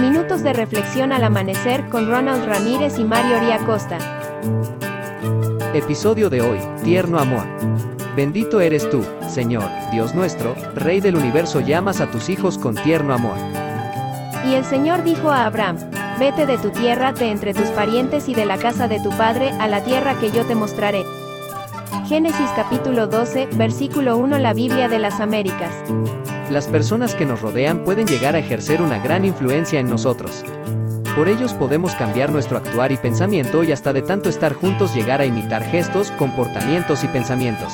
Minutos de reflexión al amanecer con Ronald Ramírez y Mario Costa. Episodio de hoy, Tierno Amor. Bendito eres tú, Señor, Dios nuestro, Rey del universo, llamas a tus hijos con tierno amor. Y el Señor dijo a Abraham, Vete de tu tierra, de entre tus parientes y de la casa de tu padre, a la tierra que yo te mostraré. Génesis capítulo 12, versículo 1 La Biblia de las Américas. Las personas que nos rodean pueden llegar a ejercer una gran influencia en nosotros. Por ellos podemos cambiar nuestro actuar y pensamiento y hasta de tanto estar juntos llegar a imitar gestos, comportamientos y pensamientos.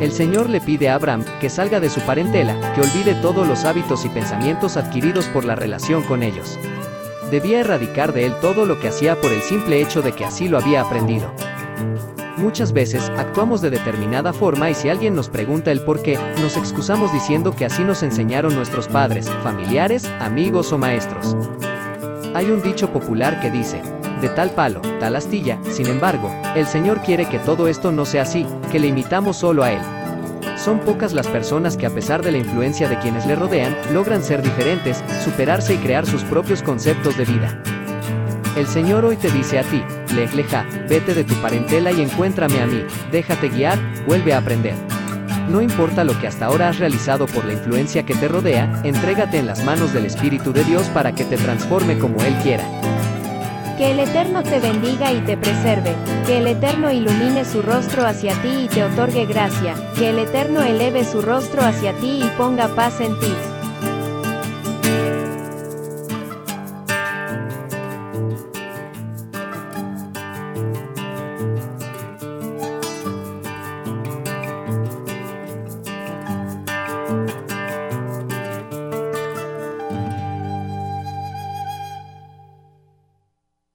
El Señor le pide a Abraham que salga de su parentela, que olvide todos los hábitos y pensamientos adquiridos por la relación con ellos. Debía erradicar de él todo lo que hacía por el simple hecho de que así lo había aprendido. Muchas veces, actuamos de determinada forma y si alguien nos pregunta el por qué, nos excusamos diciendo que así nos enseñaron nuestros padres, familiares, amigos o maestros. Hay un dicho popular que dice, de tal palo, tal astilla, sin embargo, el Señor quiere que todo esto no sea así, que le imitamos solo a Él. Son pocas las personas que a pesar de la influencia de quienes le rodean, logran ser diferentes, superarse y crear sus propios conceptos de vida. El Señor hoy te dice a ti, Lej leja, vete de tu parentela y encuéntrame a mí, déjate guiar, vuelve a aprender. No importa lo que hasta ahora has realizado por la influencia que te rodea, entrégate en las manos del Espíritu de Dios para que te transforme como Él quiera. Que el Eterno te bendiga y te preserve, que el Eterno ilumine su rostro hacia ti y te otorgue gracia, que el Eterno eleve su rostro hacia ti y ponga paz en ti.